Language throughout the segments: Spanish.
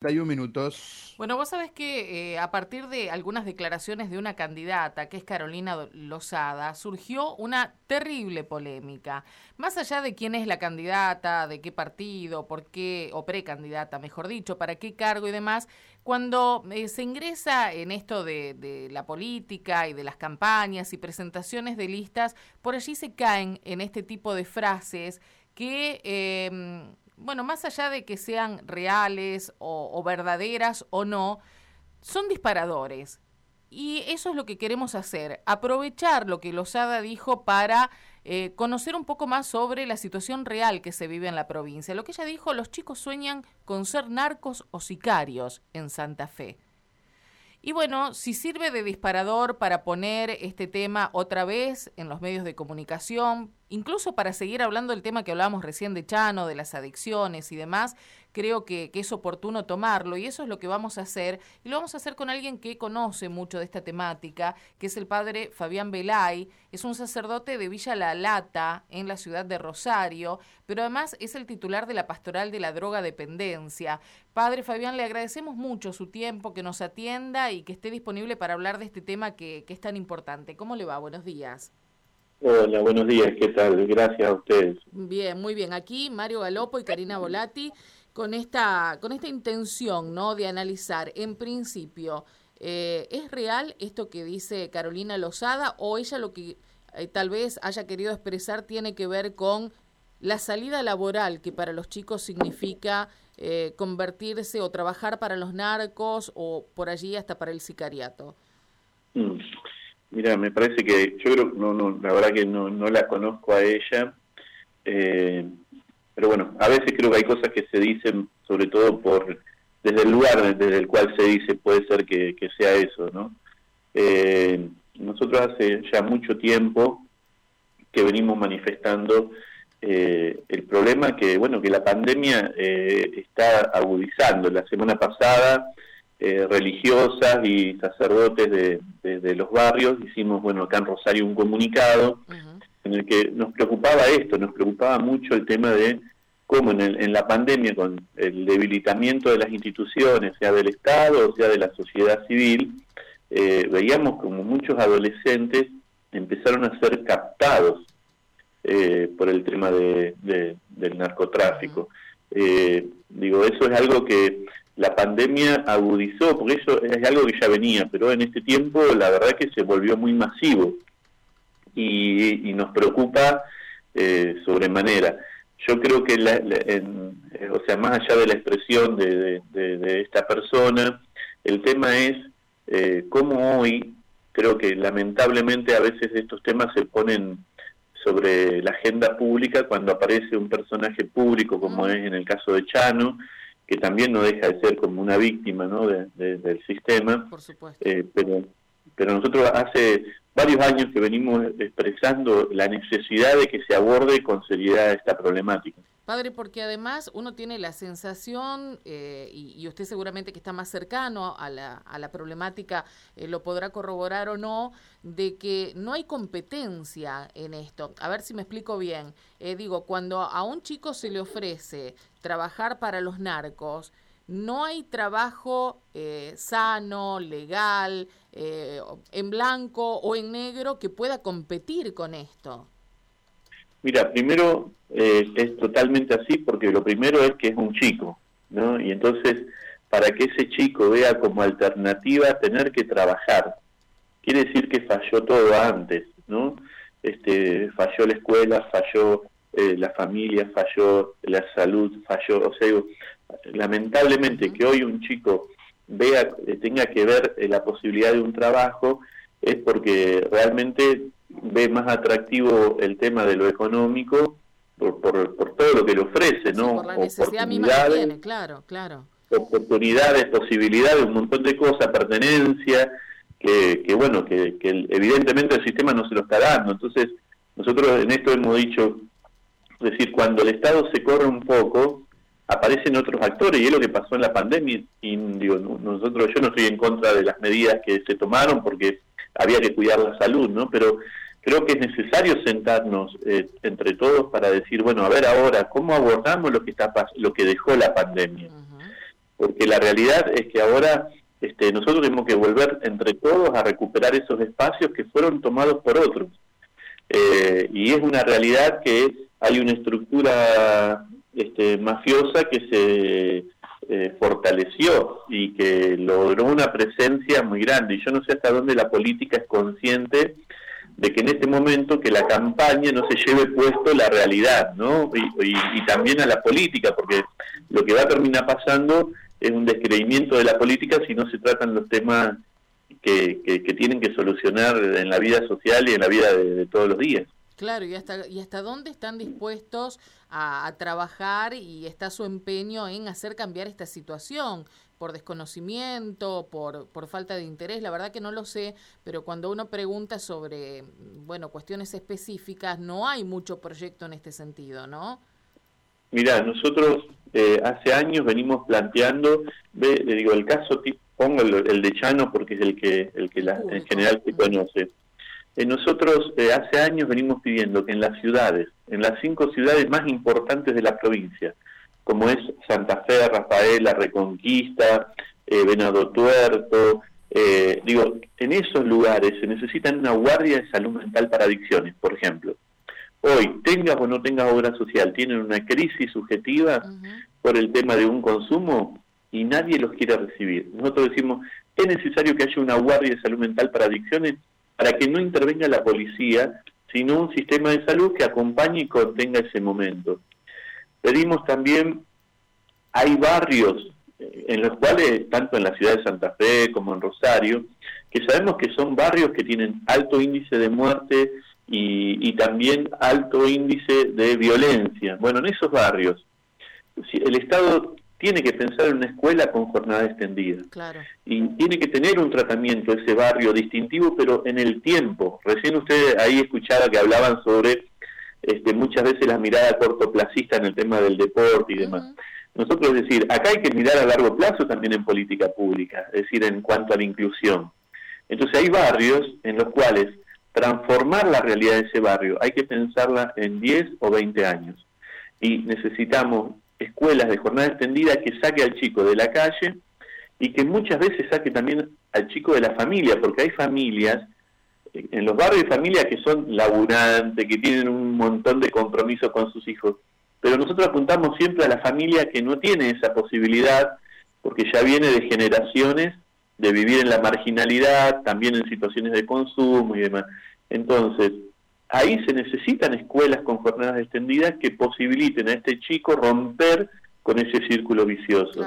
31 minutos. Bueno, vos sabés que eh, a partir de algunas declaraciones de una candidata, que es Carolina Lozada, surgió una terrible polémica. Más allá de quién es la candidata, de qué partido, por qué, o precandidata, mejor dicho, para qué cargo y demás, cuando eh, se ingresa en esto de, la política y de las campañas y presentaciones de listas, por allí se caen en este tipo de frases que eh, bueno, más allá de que sean reales o, verdaderas o no, son disparadores. Y eso es lo que queremos hacer, aprovechar lo que Lozada dijo para eh, conocer un poco más sobre la situación real que se vive en la provincia. Lo que ella dijo, los chicos sueñan con ser narcos o sicarios en Santa Fe. Y bueno, si sirve de disparador para poner este tema otra vez en los medios de comunicación, incluso para seguir hablando del tema que hablábamos recién de Chano, de las adicciones y demás, creo que, es oportuno tomarlo y eso es lo que vamos a hacer. Y lo vamos a hacer con alguien que conoce mucho de esta temática, que es el padre Fabián Belay. Es un sacerdote de Villa La Lata, en la ciudad de Rosario, pero además es el titular de la Pastoral de la Droga Dependencia. Padre Fabián, le agradecemos mucho su tiempo, que nos atienda y que esté disponible para hablar de este tema que, que es tan importante. ¿Cómo le va? Buenos días. Hola, buenos días, ¿qué tal? Gracias a ustedes. Bien, muy bien. Aquí Mario Galopo y Karina Volati con esta, con esta intención ¿no? de analizar, en principio, eh, ¿es real esto que dice Carolina Lozada o ella lo que eh, tal vez haya querido expresar tiene que ver con la salida laboral que para los chicos significa eh, convertirse o trabajar para los narcos o por allí hasta para el sicariato? Mm. Mira, me parece que yo creo, no, no, la verdad que no, no la conozco a ella, eh, pero bueno, a veces creo que hay cosas que se dicen, sobre todo por desde el lugar desde el cual se dice, puede ser que, sea eso, ¿no? Eh, nosotros hace ya mucho tiempo que venimos manifestando eh, el problema que, bueno, que la pandemia está agudizando. La semana pasada eh, religiosas y sacerdotes de, los barrios, hicimos, bueno, acá en Rosario un comunicado en el que nos preocupaba esto, nos preocupaba mucho el tema de cómo en, la pandemia, con el debilitamiento de las instituciones, sea del Estado o sea de la sociedad civil, eh, veíamos como muchos adolescentes empezaron a ser captados eh, por el tema de, del narcotráfico. digo, eso es algo que la pandemia agudizó, porque eso es algo que ya venía, pero en este tiempo la verdad que se volvió muy masivo y, nos preocupa eh, sobremanera. Yo creo que, o sea, más allá de la expresión de, esta persona, el tema es eh, cómo hoy, creo que lamentablemente a veces estos temas se ponen sobre la agenda pública cuando aparece un personaje público, como es en el caso de Chano, que también no deja de ser como una víctima ¿no? del sistema. Por supuesto. Eh, pero, pero nosotros hace varios años que venimos expresando la necesidad de que se aborde con seriedad esta problemática. Padre, porque además uno tiene la sensación, eh, y, usted seguramente que está más cercano a la, a la problemática, eh, lo podrá corroborar o no, de que no hay competencia en esto. A ver si me explico bien. Eh, digo, cuando a un chico se le ofrece trabajar para los narcos, no hay trabajo sano, legal, en blanco o en negro que pueda competir con esto. Mira, primero eh, es totalmente así porque lo primero es que es un chico, ¿no? Y entonces, para que ese chico vea como alternativa tener que trabajar, quiere decir que falló todo antes, ¿no? Este, falló la escuela, falló eh, la familia, falló la salud, falló, o sea, lamentablemente que hoy un chico vea, eh, tenga que ver la posibilidad de un trabajo, es porque realmente ve más atractivo el tema de lo económico por, por, todo lo que le ofrece, ¿no? por la necesidad misma que tiene, claro, claro. Oportunidades, posibilidades, un montón de cosas, pertenencia, que, que bueno, que, que evidentemente el sistema no se lo está dando. Entonces, nosotros en esto hemos dicho, es decir, cuando el Estado se corre un poco, aparecen otros actores y es lo que pasó en la pandemia y digo nosotros yo no estoy en contra de las medidas que se tomaron porque había que cuidar la salud no pero creo que es necesario sentarnos eh, entre todos para decir, bueno, a ver ahora, ¿cómo abordamos lo que, está, lo que dejó la pandemia? porque la realidad es que ahora este, nosotros tenemos que volver entre todos a recuperar esos espacios que fueron tomados por otros. Eh, y es una realidad que hay una estructura este, mafiosa que se eh, fortaleció y que logró una presencia muy grande. Y yo no sé hasta dónde la política es consciente de que en este momento que la campaña no se lleve puesto la realidad, ¿no? Y, también a la política, porque lo que va a terminar pasando es un descreimiento de la política si no se tratan los temas que, que, tienen que solucionar en la vida social y en la vida de todos los días. Claro, y hasta, y hasta dónde están dispuestos a, trabajar y está su empeño en hacer cambiar esta situación por desconocimiento, por, por falta de interés, la verdad que no lo sé, pero cuando uno pregunta sobre, bueno, cuestiones específicas, no hay mucho proyecto en este sentido, ¿no? Mira, nosotros eh, hace años venimos planteando, ve, le digo, el caso, pongo el, de Chano porque es el que, el que la, en general se conoce eh, nosotros eh, hace años venimos pidiendo que en las ciudades, en las cinco ciudades más importantes de la provincia, como es Santa Fe, Rafaela, Reconquista, eh, Venado Tuerto, digo, en esos lugares se necesita una guardia de salud mental para adicciones, por ejemplo. Hoy, tengas o no tengas obra social, tienen una crisis subjetiva por el tema de un consumo y nadie los quiere recibir. Nosotros decimos, es necesario que haya una guardia de salud mental para adicciones para que no intervenga la policía, sino un sistema de salud que acompañe y contenga ese momento. Pedimos también, hay barrios eh, en los cuales, tanto en la ciudad de Santa Fe como en Rosario, que sabemos que son barrios que tienen alto índice de muerte y, y también alto índice de violencia. Bueno, en esos barrios, el Estado tiene que pensar en una escuela con jornada extendida. Y tiene que tener un tratamiento ese barrio distintivo, pero en el tiempo. Recién ustedes ahí escuchaba que hablaban sobre este, muchas veces la mirada cortoplacista en el tema del deporte y demás. Nosotros, es decir, acá hay que mirar a largo plazo también en política pública, es decir, en cuanto a la inclusión. Entonces hay barrios en los cuales transformar la realidad de ese barrio hay que pensarla en 10 o 20 años. Y necesitamos escuelas de jornada extendida que saque al chico de la calle y que muchas veces saque también al chico de la familia, porque hay familias, eh, en los barrios de familia que son laburantes, que tienen un montón de compromisos con sus hijos, pero nosotros apuntamos siempre a la familia que no tiene esa posibilidad, porque ya viene de generaciones de vivir en la marginalidad, también en situaciones de consumo y demás. Entonces, ahí se necesitan escuelas con jornadas extendidas que posibiliten a este chico romper con ese círculo vicioso.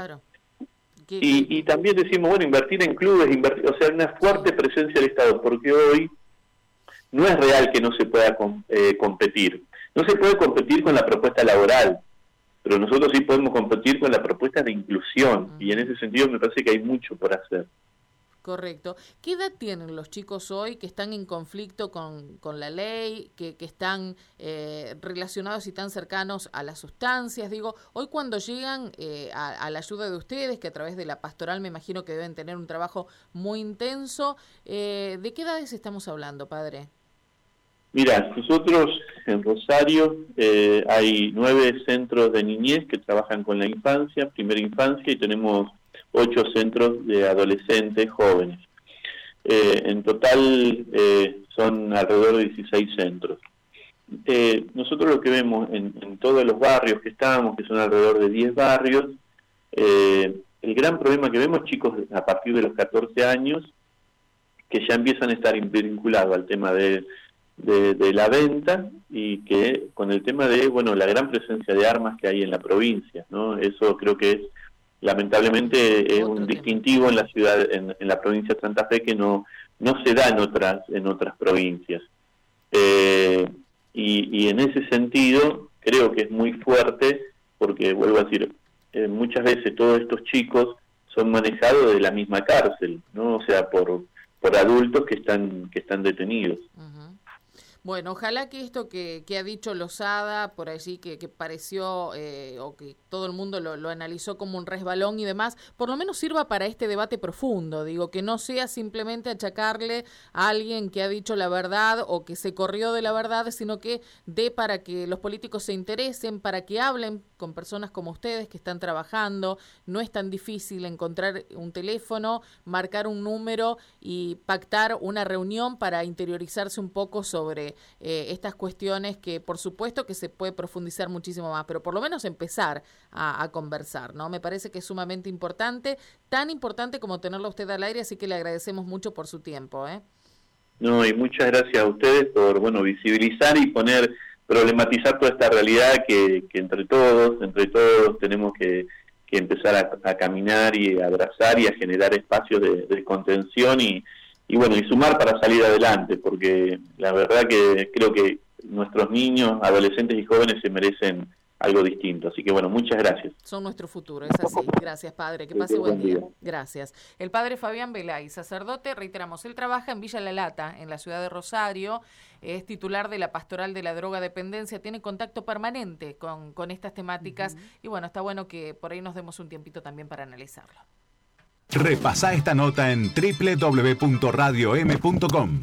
Y, también decimos, bueno, invertir en clubes, invertir, o sea, una fuerte presencia del Estado, porque hoy no es real que no se pueda eh, competir. No se puede competir con la propuesta laboral, pero nosotros sí podemos competir con la propuesta de inclusión, y en ese sentido me parece que hay mucho por hacer. Correcto. ¿Qué edad tienen los chicos hoy que están en conflicto con, con la ley, que, que están eh, relacionados y tan cercanos a las sustancias? Digo, hoy cuando llegan eh, a, la ayuda de ustedes, que a través de la pastoral me imagino que deben tener un trabajo muy intenso, eh, ¿de qué edades estamos hablando, padre? Mira, nosotros en Rosario hay nueve centros de niñez que trabajan con la infancia, primera infancia, y tenemos ocho centros de adolescentes jóvenes. Eh, en total eh, son alrededor de 16 centros. Eh, nosotros lo que vemos en, todos los barrios que estamos, que son alrededor de 10 barrios, el gran problema que vemos, chicos, a partir de los 14 años, que ya empiezan a estar vinculados al tema de, de, la venta y que con el tema de, bueno, la gran presencia de armas que hay en la provincia, ¿no? Eso creo que es lamentablemente es un distintivo en la ciudad, en, la provincia de Santa Fe que no, no se da en otras, en otras provincias. Eh, y, en ese sentido creo que es muy fuerte porque, vuelvo a decir, eh, muchas veces todos estos chicos son manejados de la misma cárcel, ¿no? O sea, por, por adultos que están, que están detenidos. Bueno, ojalá que esto que, que ha dicho Lozada, por allí que, que pareció, eh, o que todo el mundo lo, lo, analizó como un resbalón y demás, por lo menos sirva para este debate profundo, digo, que no sea simplemente achacarle a alguien que ha dicho la verdad o que se corrió de la verdad, sino que dé para que los políticos se interesen, para que hablen con personas como ustedes que están trabajando. No es tan difícil encontrar un teléfono, marcar un número y pactar una reunión para interiorizarse un poco sobre eh, estas cuestiones que por supuesto que se puede profundizar muchísimo más, pero por lo menos empezar a, a conversar, ¿no? Me parece que es sumamente importante, tan importante como tenerlo usted al aire, así que le agradecemos mucho por su tiempo, ¿eh? No, y muchas gracias a ustedes por, bueno, visibilizar y poner, problematizar toda esta realidad que, que entre todos, entre todos tenemos que, que empezar a, caminar y abrazar y a generar espacios de, contención y, y, bueno, y sumar para salir adelante, porque la verdad que creo que nuestros niños, adolescentes y jóvenes se merecen algo distinto. Así que bueno, muchas gracias. Son nuestro futuro, es así. Gracias, padre. Que pase buen día. Gracias. El padre Fabián Belay, sacerdote, reiteramos, él trabaja en Villa La Lata, en la ciudad de Rosario, es titular de la Pastoral de la Droga Dependencia, tiene contacto permanente con, con estas temáticas y bueno, está bueno que por ahí nos demos un tiempito también para analizarlo. Repasa esta nota en www.radiom.com.